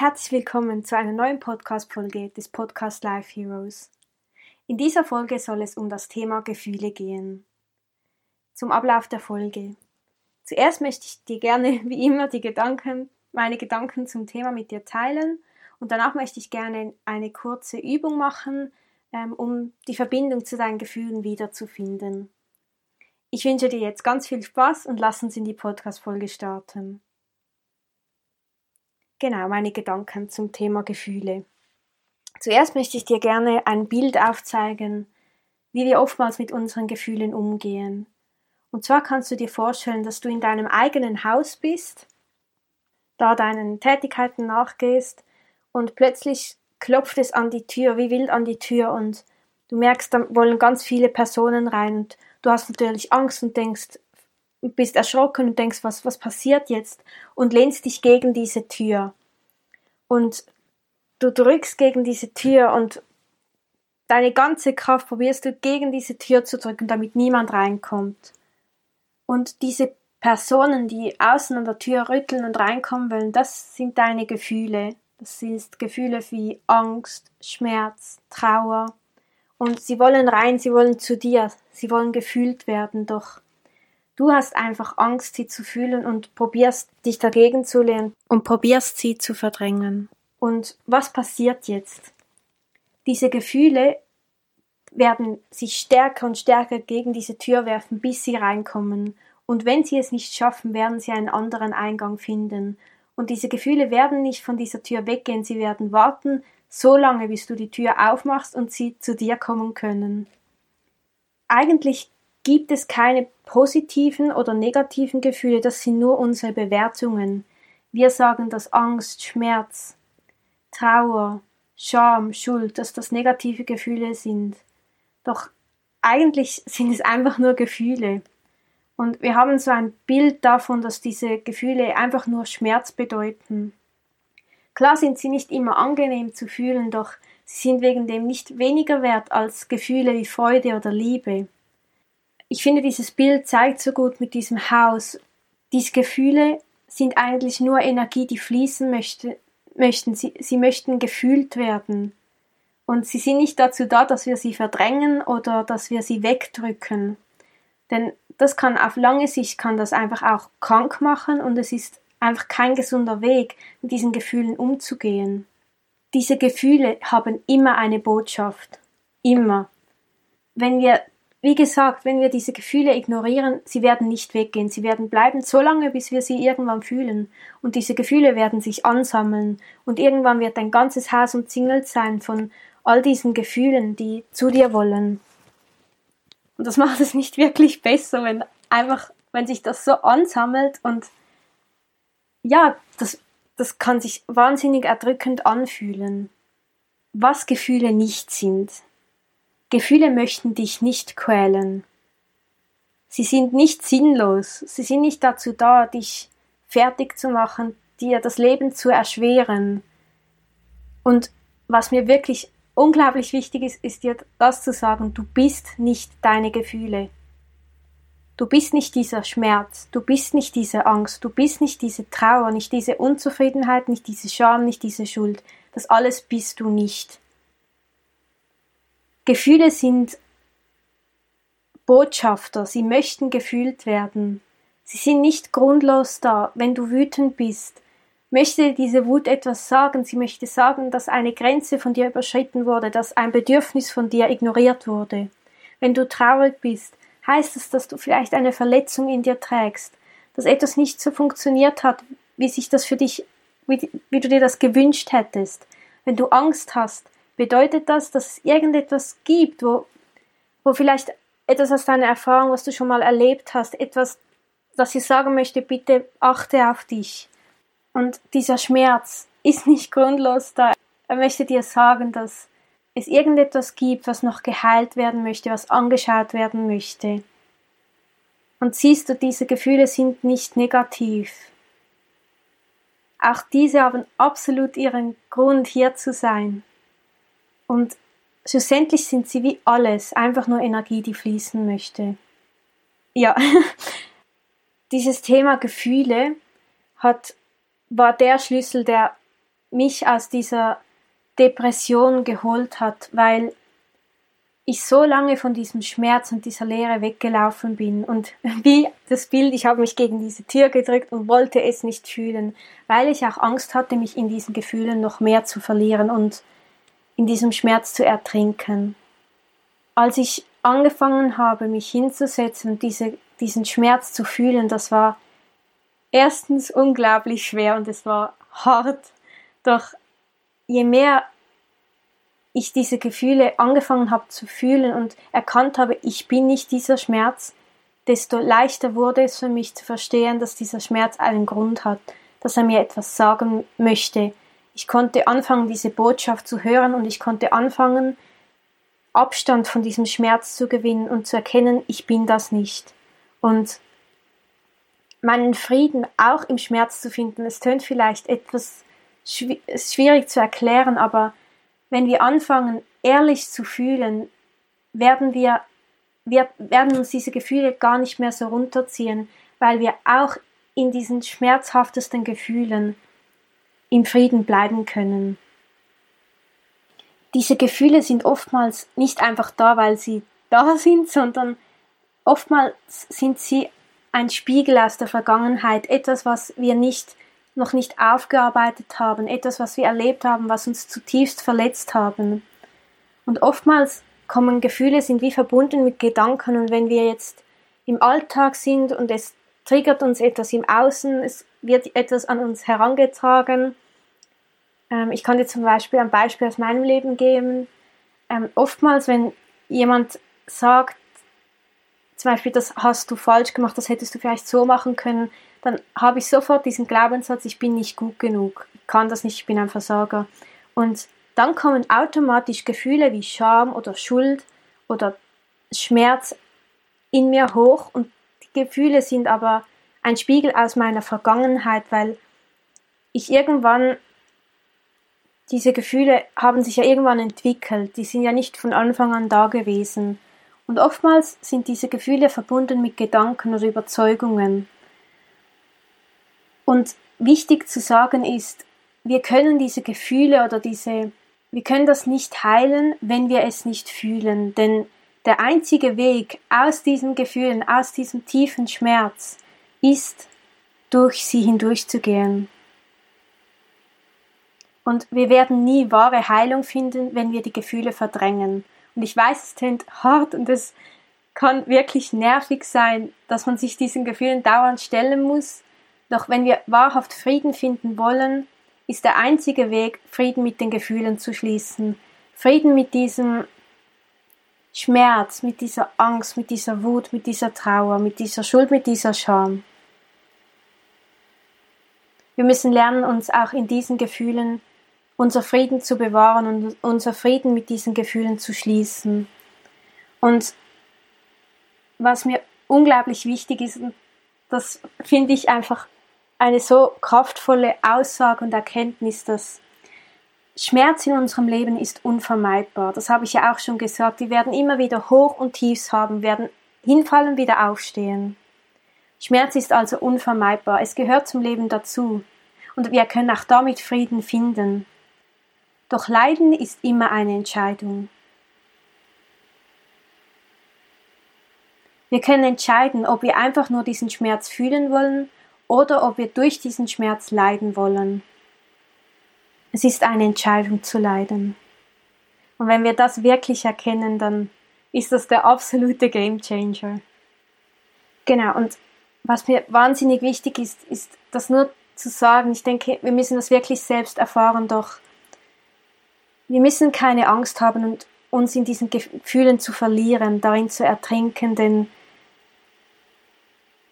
Herzlich willkommen zu einer neuen Podcast-Folge des Podcast Life Heroes. In dieser Folge soll es um das Thema Gefühle gehen. Zum Ablauf der Folge. Zuerst möchte ich dir gerne, wie immer, die Gedanken, meine Gedanken zum Thema mit dir teilen und danach möchte ich gerne eine kurze Übung machen, ähm, um die Verbindung zu deinen Gefühlen wiederzufinden. Ich wünsche dir jetzt ganz viel Spaß und lass uns in die Podcast-Folge starten. Genau, meine Gedanken zum Thema Gefühle. Zuerst möchte ich dir gerne ein Bild aufzeigen, wie wir oftmals mit unseren Gefühlen umgehen. Und zwar kannst du dir vorstellen, dass du in deinem eigenen Haus bist, da deinen Tätigkeiten nachgehst und plötzlich klopft es an die Tür, wie wild an die Tür und du merkst, da wollen ganz viele Personen rein und du hast natürlich Angst und denkst, bist erschrocken und denkst, was, was passiert jetzt? Und lehnst dich gegen diese Tür. Und du drückst gegen diese Tür und deine ganze Kraft probierst du gegen diese Tür zu drücken, damit niemand reinkommt. Und diese Personen, die außen an der Tür rütteln und reinkommen wollen, das sind deine Gefühle. Das sind Gefühle wie Angst, Schmerz, Trauer. Und sie wollen rein, sie wollen zu dir, sie wollen gefühlt werden, doch Du hast einfach Angst, sie zu fühlen und probierst dich dagegen zu lehnen und probierst sie zu verdrängen. Und was passiert jetzt? Diese Gefühle werden sich stärker und stärker gegen diese Tür werfen, bis sie reinkommen. Und wenn sie es nicht schaffen, werden sie einen anderen Eingang finden. Und diese Gefühle werden nicht von dieser Tür weggehen, sie werden warten, so lange, bis du die Tür aufmachst und sie zu dir kommen können. Eigentlich gibt es keine positiven oder negativen Gefühle, das sind nur unsere Bewertungen. Wir sagen, dass Angst, Schmerz, Trauer, Scham, Schuld, dass das negative Gefühle sind. Doch eigentlich sind es einfach nur Gefühle. Und wir haben so ein Bild davon, dass diese Gefühle einfach nur Schmerz bedeuten. Klar sind sie nicht immer angenehm zu fühlen, doch sie sind wegen dem nicht weniger wert als Gefühle wie Freude oder Liebe ich finde, dieses Bild zeigt so gut mit diesem Haus. Diese Gefühle sind eigentlich nur Energie, die fließen möchte, möchten. Sie, sie möchten gefühlt werden. Und sie sind nicht dazu da, dass wir sie verdrängen oder dass wir sie wegdrücken. Denn das kann auf lange Sicht kann das einfach auch krank machen und es ist einfach kein gesunder Weg, mit diesen Gefühlen umzugehen. Diese Gefühle haben immer eine Botschaft. Immer. Wenn wir wie gesagt, wenn wir diese Gefühle ignorieren, sie werden nicht weggehen, sie werden bleiben so lange, bis wir sie irgendwann fühlen. Und diese Gefühle werden sich ansammeln und irgendwann wird dein ganzes Haus umzingelt sein von all diesen Gefühlen, die zu dir wollen. Und das macht es nicht wirklich besser, wenn einfach, wenn sich das so ansammelt und ja, das, das kann sich wahnsinnig erdrückend anfühlen. Was Gefühle nicht sind. Gefühle möchten dich nicht quälen. Sie sind nicht sinnlos, sie sind nicht dazu da, dich fertig zu machen, dir das Leben zu erschweren. Und was mir wirklich unglaublich wichtig ist, ist dir das zu sagen, du bist nicht deine Gefühle. Du bist nicht dieser Schmerz, du bist nicht diese Angst, du bist nicht diese Trauer, nicht diese Unzufriedenheit, nicht diese Scham, nicht diese Schuld. Das alles bist du nicht. Gefühle sind Botschafter, sie möchten gefühlt werden. Sie sind nicht grundlos da. Wenn du wütend bist, möchte diese Wut etwas sagen. Sie möchte sagen, dass eine Grenze von dir überschritten wurde, dass ein Bedürfnis von dir ignoriert wurde. Wenn du traurig bist, heißt es, dass du vielleicht eine Verletzung in dir trägst, dass etwas nicht so funktioniert hat, wie sich das für dich, wie, wie du dir das gewünscht hättest. Wenn du Angst hast, bedeutet das, dass es irgendetwas gibt, wo, wo vielleicht etwas aus deiner Erfahrung, was du schon mal erlebt hast, etwas dass sie sagen möchte, bitte achte auf dich. Und dieser Schmerz ist nicht grundlos da. Er möchte dir sagen, dass es irgendetwas gibt, was noch geheilt werden möchte, was angeschaut werden möchte. Und siehst du, diese Gefühle sind nicht negativ. Auch diese haben absolut ihren Grund, hier zu sein. Und schlussendlich sind sie wie alles, einfach nur Energie, die fließen möchte. Ja, dieses Thema Gefühle hat, war der Schlüssel, der mich aus dieser Depression geholt hat, weil ich so lange von diesem Schmerz und dieser Leere weggelaufen bin. Und wie das Bild, ich habe mich gegen diese Tür gedrückt und wollte es nicht fühlen, weil ich auch Angst hatte, mich in diesen Gefühlen noch mehr zu verlieren. Und in diesem Schmerz zu ertrinken. Als ich angefangen habe, mich hinzusetzen und diese, diesen Schmerz zu fühlen, das war erstens unglaublich schwer und es war hart, doch je mehr ich diese Gefühle angefangen habe zu fühlen und erkannt habe, ich bin nicht dieser Schmerz, desto leichter wurde es für mich zu verstehen, dass dieser Schmerz einen Grund hat, dass er mir etwas sagen möchte. Ich konnte anfangen, diese Botschaft zu hören und ich konnte anfangen, Abstand von diesem Schmerz zu gewinnen und zu erkennen, ich bin das nicht. Und meinen Frieden auch im Schmerz zu finden. Es tönt vielleicht etwas schwierig zu erklären, aber wenn wir anfangen, ehrlich zu fühlen, werden wir, wir werden uns diese Gefühle gar nicht mehr so runterziehen, weil wir auch in diesen schmerzhaftesten Gefühlen im Frieden bleiben können. Diese Gefühle sind oftmals nicht einfach da, weil sie da sind, sondern oftmals sind sie ein Spiegel aus der Vergangenheit, etwas, was wir nicht noch nicht aufgearbeitet haben, etwas, was wir erlebt haben, was uns zutiefst verletzt haben. Und oftmals kommen Gefühle, sind wie verbunden mit Gedanken und wenn wir jetzt im Alltag sind und es triggert uns etwas im Außen, es wird etwas an uns herangetragen. Ähm, ich kann dir zum Beispiel ein Beispiel aus meinem Leben geben. Ähm, oftmals, wenn jemand sagt, zum Beispiel, das hast du falsch gemacht, das hättest du vielleicht so machen können, dann habe ich sofort diesen Glaubenssatz, ich bin nicht gut genug, ich kann das nicht, ich bin ein Versager. Und dann kommen automatisch Gefühle wie Scham oder Schuld oder Schmerz in mir hoch und die Gefühle sind aber ein Spiegel aus meiner Vergangenheit, weil ich irgendwann diese Gefühle haben sich ja irgendwann entwickelt, die sind ja nicht von Anfang an da gewesen. Und oftmals sind diese Gefühle verbunden mit Gedanken oder Überzeugungen. Und wichtig zu sagen ist, wir können diese Gefühle oder diese, wir können das nicht heilen, wenn wir es nicht fühlen. Denn der einzige Weg aus diesen Gefühlen, aus diesem tiefen Schmerz, ist, durch sie hindurchzugehen. Und wir werden nie wahre Heilung finden, wenn wir die Gefühle verdrängen. Und ich weiß, es klingt hart und es kann wirklich nervig sein, dass man sich diesen Gefühlen dauernd stellen muss. Doch wenn wir wahrhaft Frieden finden wollen, ist der einzige Weg, Frieden mit den Gefühlen zu schließen. Frieden mit diesem Schmerz, mit dieser Angst, mit dieser Wut, mit dieser Trauer, mit dieser Schuld, mit dieser Scham. Wir müssen lernen, uns auch in diesen Gefühlen unser Frieden zu bewahren und unser Frieden mit diesen Gefühlen zu schließen. Und was mir unglaublich wichtig ist, das finde ich einfach eine so kraftvolle Aussage und Erkenntnis, dass Schmerz in unserem Leben ist unvermeidbar. Das habe ich ja auch schon gesagt. Wir werden immer wieder Hoch und Tiefs haben, werden hinfallen, wieder aufstehen. Schmerz ist also unvermeidbar. Es gehört zum Leben dazu. Und wir können auch damit Frieden finden. Doch Leiden ist immer eine Entscheidung. Wir können entscheiden, ob wir einfach nur diesen Schmerz fühlen wollen oder ob wir durch diesen Schmerz leiden wollen. Es ist eine Entscheidung zu leiden. Und wenn wir das wirklich erkennen, dann ist das der absolute Game Changer. Genau, und was mir wahnsinnig wichtig ist, ist das nur zu sagen. Ich denke, wir müssen das wirklich selbst erfahren, doch wir müssen keine Angst haben und uns in diesen Gefühlen zu verlieren, darin zu ertrinken, denn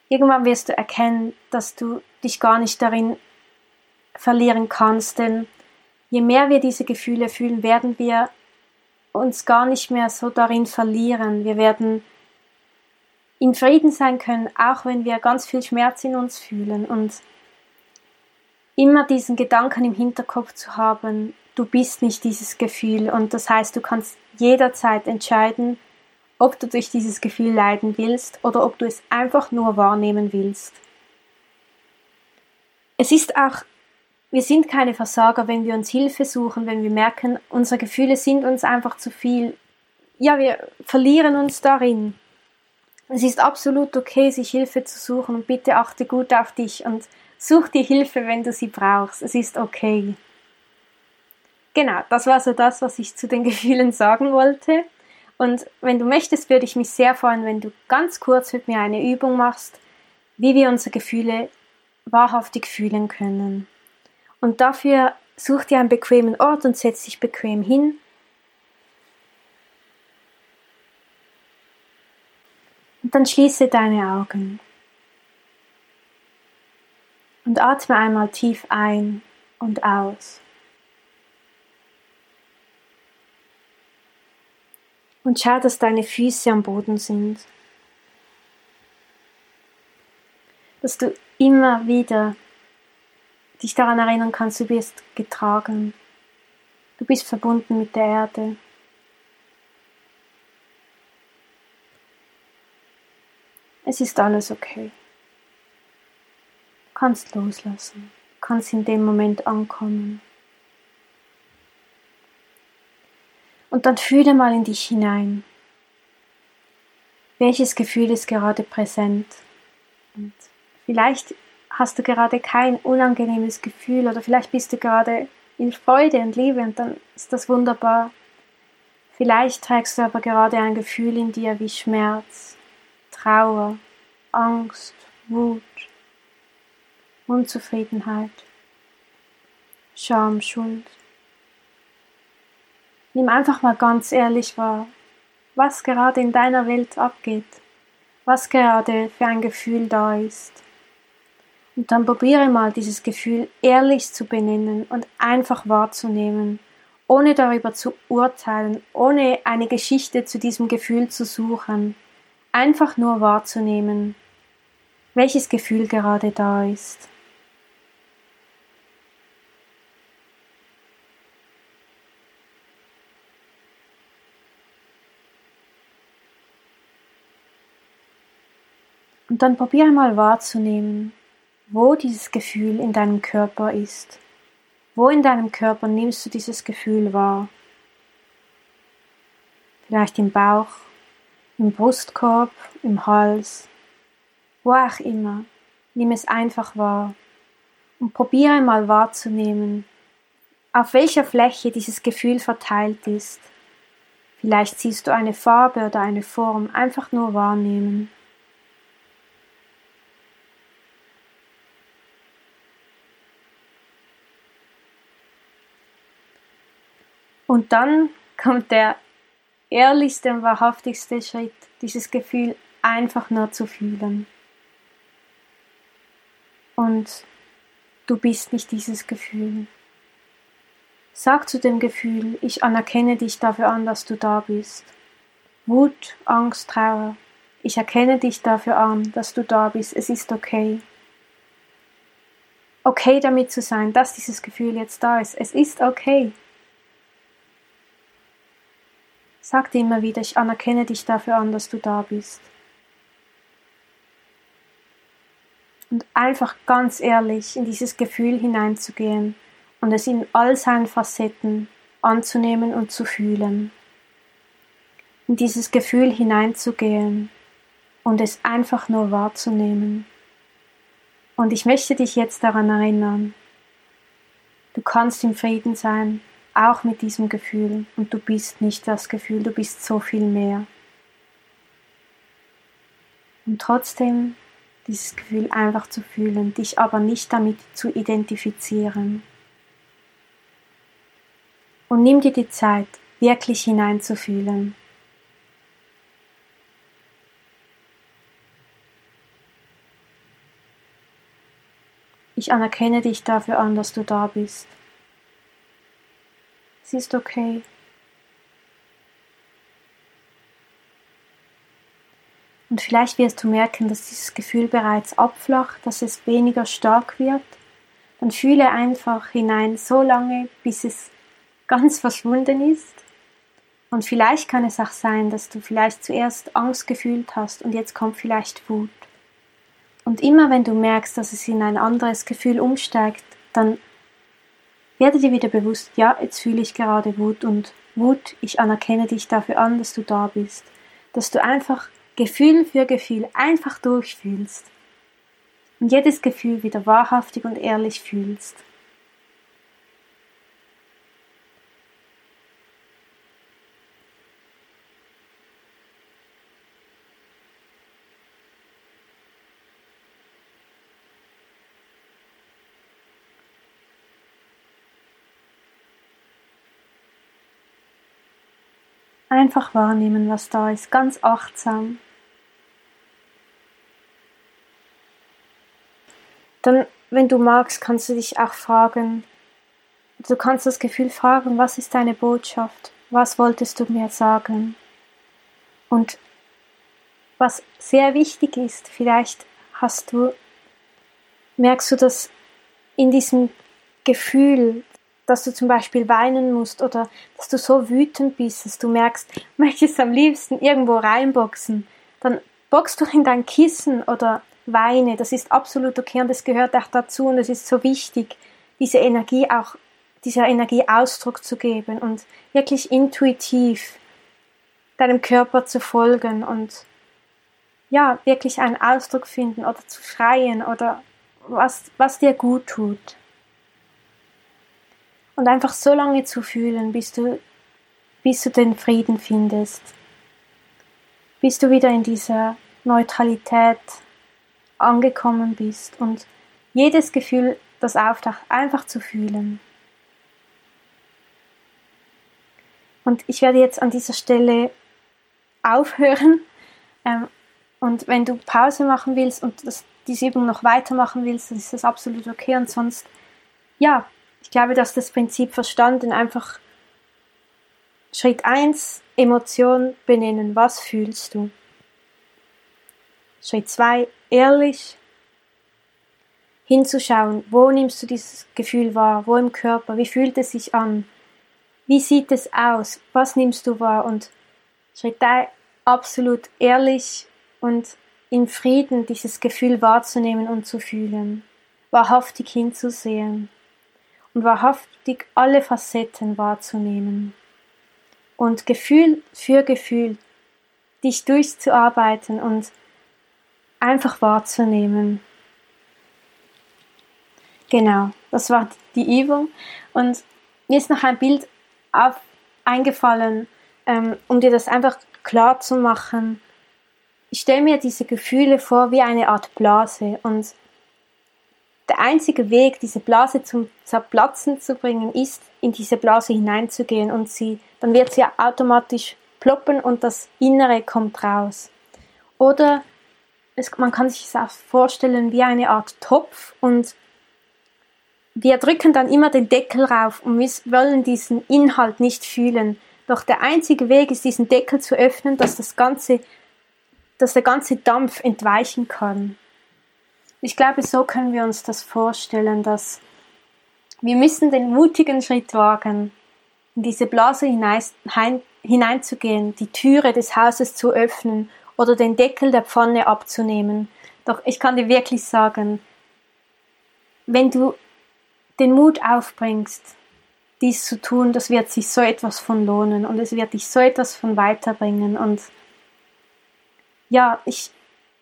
irgendwann wirst du erkennen, dass du dich gar nicht darin verlieren kannst, denn je mehr wir diese Gefühle fühlen, werden wir uns gar nicht mehr so darin verlieren. Wir werden in Frieden sein können, auch wenn wir ganz viel Schmerz in uns fühlen und immer diesen Gedanken im Hinterkopf zu haben, du bist nicht dieses Gefühl und das heißt, du kannst jederzeit entscheiden, ob du durch dieses Gefühl leiden willst oder ob du es einfach nur wahrnehmen willst. Es ist auch, wir sind keine Versager, wenn wir uns Hilfe suchen, wenn wir merken, unsere Gefühle sind uns einfach zu viel. Ja, wir verlieren uns darin. Es ist absolut okay, sich Hilfe zu suchen und bitte achte gut auf dich und such dir Hilfe, wenn du sie brauchst. Es ist okay. Genau, das war so das, was ich zu den Gefühlen sagen wollte. Und wenn du möchtest, würde ich mich sehr freuen, wenn du ganz kurz mit mir eine Übung machst, wie wir unsere Gefühle wahrhaftig fühlen können. Und dafür such dir einen bequemen Ort und setz dich bequem hin Und dann schließe deine Augen und atme einmal tief ein und aus. Und schau, dass deine Füße am Boden sind. Dass du immer wieder dich daran erinnern kannst, du bist getragen. Du bist verbunden mit der Erde. Es ist alles okay. Du kannst loslassen, du kannst in dem Moment ankommen. Und dann fühle mal in dich hinein. Welches Gefühl ist gerade präsent? Und vielleicht hast du gerade kein unangenehmes Gefühl oder vielleicht bist du gerade in Freude und Liebe und dann ist das wunderbar. Vielleicht trägst du aber gerade ein Gefühl in dir wie Schmerz, Trauer, Angst, Wut, Unzufriedenheit, Scham, Schuld. Nimm einfach mal ganz ehrlich wahr, was gerade in deiner Welt abgeht, was gerade für ein Gefühl da ist. Und dann probiere mal dieses Gefühl ehrlich zu benennen und einfach wahrzunehmen, ohne darüber zu urteilen, ohne eine Geschichte zu diesem Gefühl zu suchen einfach nur wahrzunehmen, welches Gefühl gerade da ist. Und dann probiere mal wahrzunehmen, wo dieses Gefühl in deinem Körper ist. Wo in deinem Körper nimmst du dieses Gefühl wahr? Vielleicht im Bauch, im Brustkorb, im Hals, wo auch immer. Nimm es einfach wahr und probiere mal wahrzunehmen, auf welcher Fläche dieses Gefühl verteilt ist. Vielleicht siehst du eine Farbe oder eine Form, einfach nur wahrnehmen. Und dann kommt der ehrlichste und wahrhaftigste Schritt, dieses Gefühl einfach nur zu fühlen. Und du bist nicht dieses Gefühl. Sag zu dem Gefühl, ich anerkenne dich dafür an, dass du da bist. Wut, Angst, Trauer. Ich erkenne dich dafür an, dass du da bist. Es ist okay. Okay damit zu sein, dass dieses Gefühl jetzt da ist. Es ist okay. Sag dir immer wieder, ich anerkenne dich dafür an, dass du da bist. Und einfach ganz ehrlich in dieses Gefühl hineinzugehen und es in all seinen Facetten anzunehmen und zu fühlen. In dieses Gefühl hineinzugehen und es einfach nur wahrzunehmen. Und ich möchte dich jetzt daran erinnern, du kannst im Frieden sein, auch mit diesem Gefühl und du bist nicht das Gefühl, du bist so viel mehr. Und trotzdem dieses Gefühl einfach zu fühlen, dich aber nicht damit zu identifizieren. Und nimm dir die Zeit, wirklich hineinzufühlen. ich anerkenne dich dafür an, dass du da bist. Es ist okay. Und vielleicht wirst du merken, dass dieses Gefühl bereits abflacht, dass es weniger stark wird. Dann fühle einfach hinein so lange, bis es ganz verschwunden ist. Und vielleicht kann es auch sein, dass du vielleicht zuerst Angst gefühlt hast und jetzt kommt vielleicht Wut. Und immer wenn du merkst, dass es in ein anderes Gefühl umsteigt, dann werde dir wieder bewusst, ja, jetzt fühle ich gerade Wut und Wut, ich anerkenne dich dafür an, dass du da bist. Dass du einfach Gefühl für Gefühl einfach durchfühlst und jedes Gefühl wieder wahrhaftig und ehrlich fühlst. Einfach wahrnehmen, was da ist, ganz achtsam. Dann, wenn du magst, kannst du dich auch fragen, du kannst das Gefühl fragen, was ist deine Botschaft? Was wolltest du mir sagen? Und was sehr wichtig ist, vielleicht hast du, merkst du, dass in diesem Gefühl, dass du zum Beispiel weinen musst oder dass du so wütend bist, dass du merkst, möchtest am liebsten irgendwo reinboxen, dann boxst du in dein Kissen oder weine, das ist absolut okay und es gehört auch dazu und es ist so wichtig, diese Energie auch, dieser Energie Ausdruck zu geben und wirklich intuitiv deinem Körper zu folgen und ja, wirklich einen Ausdruck finden oder zu schreien oder was, was dir gut tut. Und einfach so lange zu fühlen, bis du, bis du den Frieden findest. Bis du wieder in dieser Neutralität angekommen bist und jedes Gefühl, das auftaucht, einfach zu fühlen. Und ich werde jetzt an dieser Stelle aufhören. Ähm, und wenn du Pause machen willst und das, diese Übung noch weitermachen willst, dann ist das absolut okay. Und sonst, ja, ich glaube, dass das Prinzip verstanden einfach Schritt 1, Emotion benennen. Was fühlst du? Schritt 2, ehrlich hinzuschauen, wo nimmst du dieses Gefühl wahr, wo im Körper, wie fühlt es sich an, wie sieht es aus, was nimmst du wahr? Und Schritt 3, absolut ehrlich und in Frieden dieses Gefühl wahrzunehmen und zu fühlen, wahrhaftig hinzusehen und wahrhaftig alle Facetten wahrzunehmen und Gefühl für Gefühl dich durchzuarbeiten und einfach wahrzunehmen. Genau, das war die Übung. Und mir ist noch ein Bild auf, eingefallen, ähm, um dir das einfach klar zu machen. Ich stelle mir diese Gefühle vor wie eine Art Blase und der einzige Weg, diese Blase zum Zerplatzen zu bringen, ist, in diese Blase hineinzugehen und sie, dann wird sie automatisch ploppen und das Innere kommt raus. Oder es, man kann sich es auch vorstellen wie eine Art Topf und wir drücken dann immer den Deckel rauf und wir wollen diesen Inhalt nicht fühlen. Doch der einzige Weg ist, diesen Deckel zu öffnen, dass das ganze, dass der ganze Dampf entweichen kann. Ich glaube, so können wir uns das vorstellen, dass wir müssen den mutigen Schritt wagen, in diese Blase hinein, hineinzugehen, die Türe des Hauses zu öffnen oder den Deckel der Pfanne abzunehmen. Doch ich kann dir wirklich sagen, wenn du den Mut aufbringst, dies zu tun, das wird sich so etwas von lohnen und es wird dich so etwas von weiterbringen. Und ja, ich,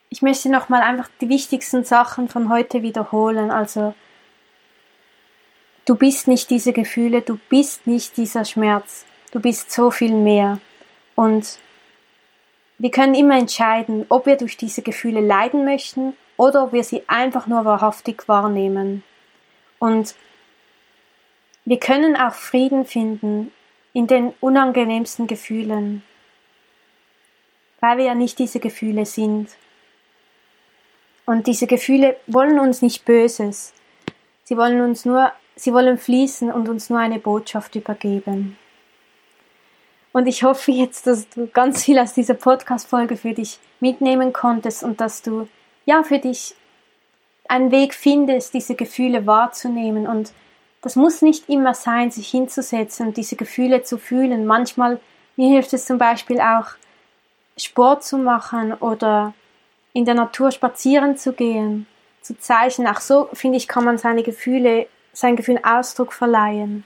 ich möchte nochmal einfach die wichtigsten Sachen von heute wiederholen. Also, du bist nicht diese Gefühle, du bist nicht dieser Schmerz, du bist so viel mehr. Und wir können immer entscheiden, ob wir durch diese Gefühle leiden möchten oder ob wir sie einfach nur wahrhaftig wahrnehmen. Und wir können auch Frieden finden in den unangenehmsten Gefühlen, weil wir ja nicht diese Gefühle sind. Und diese Gefühle wollen uns nicht Böses. Sie wollen uns nur, sie wollen fließen und uns nur eine Botschaft übergeben. Und ich hoffe jetzt, dass du ganz viel aus dieser Podcast-Folge für dich mitnehmen konntest und dass du, ja, für dich einen Weg findest, diese Gefühle wahrzunehmen. Und das muss nicht immer sein, sich hinzusetzen und diese Gefühle zu fühlen. Manchmal, mir hilft es zum Beispiel auch, Sport zu machen oder in der Natur spazieren zu gehen, zu zeichnen. Auch so, finde ich, kann man seine Gefühle, seinen Gefühlen Ausdruck verleihen.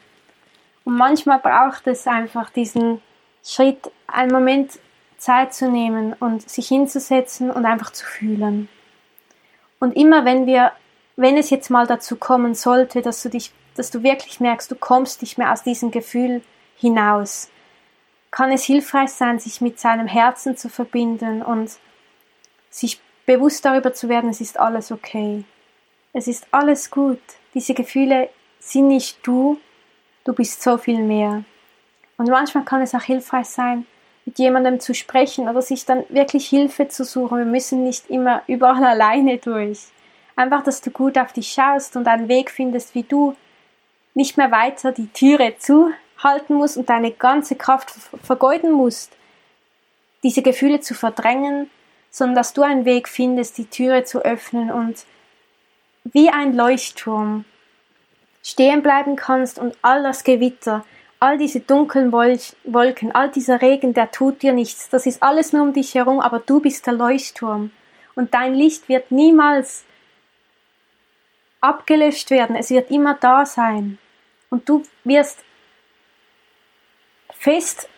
Und manchmal braucht es einfach diesen Schritt, einen Moment Zeit zu nehmen und sich hinzusetzen und einfach zu fühlen. Und immer wenn wir, wenn es jetzt mal dazu kommen sollte, dass du dich, dass du wirklich merkst, du kommst nicht mehr aus diesem Gefühl hinaus, kann es hilfreich sein, sich mit seinem Herzen zu verbinden und sich bewusst darüber zu werden, es ist alles okay. Es ist alles gut. Diese Gefühle sind nicht du, du bist so viel mehr. Und manchmal kann es auch hilfreich sein, mit jemandem zu sprechen oder sich dann wirklich Hilfe zu suchen. Wir müssen nicht immer überall alleine durch. Einfach, dass du gut auf dich schaust und einen Weg findest, wie du nicht mehr weiter die Türe zuhalten musst und deine ganze Kraft vergeuden musst, diese Gefühle zu verdrängen, sondern dass du einen Weg findest, die Türe zu öffnen und wie ein Leuchtturm stehen bleiben kannst und all das Gewitter, all diese dunklen Wolken, all dieser Regen, der tut dir nichts. Das ist alles nur um dich herum, aber du bist der Leuchtturm. Und dein Licht wird niemals abgelöscht werden. Es wird immer da sein. Und du wirst fest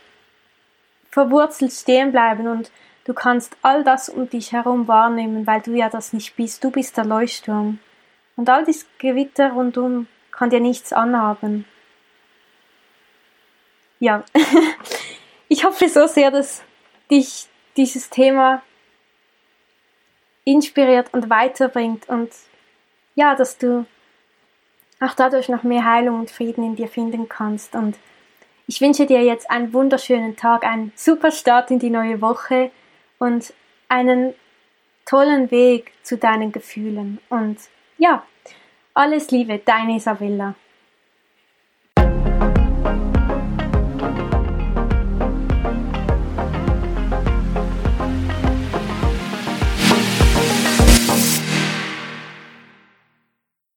verwurzelt stehen bleiben und du kannst all das um dich herum wahrnehmen, weil du ja das nicht bist. Du bist der Leuchtturm. Und all dieses Gewitter rundum kann dir nichts anhaben ja, ich hoffe so sehr, dass dich dieses Thema inspiriert und weiterbringt und ja, dass du auch dadurch noch mehr Heilung und Frieden in dir finden kannst. Und ich wünsche dir jetzt einen wunderschönen Tag, einen super Start in die neue Woche und einen tollen Weg zu deinen Gefühlen. Und ja, alles Liebe, deine Isabella.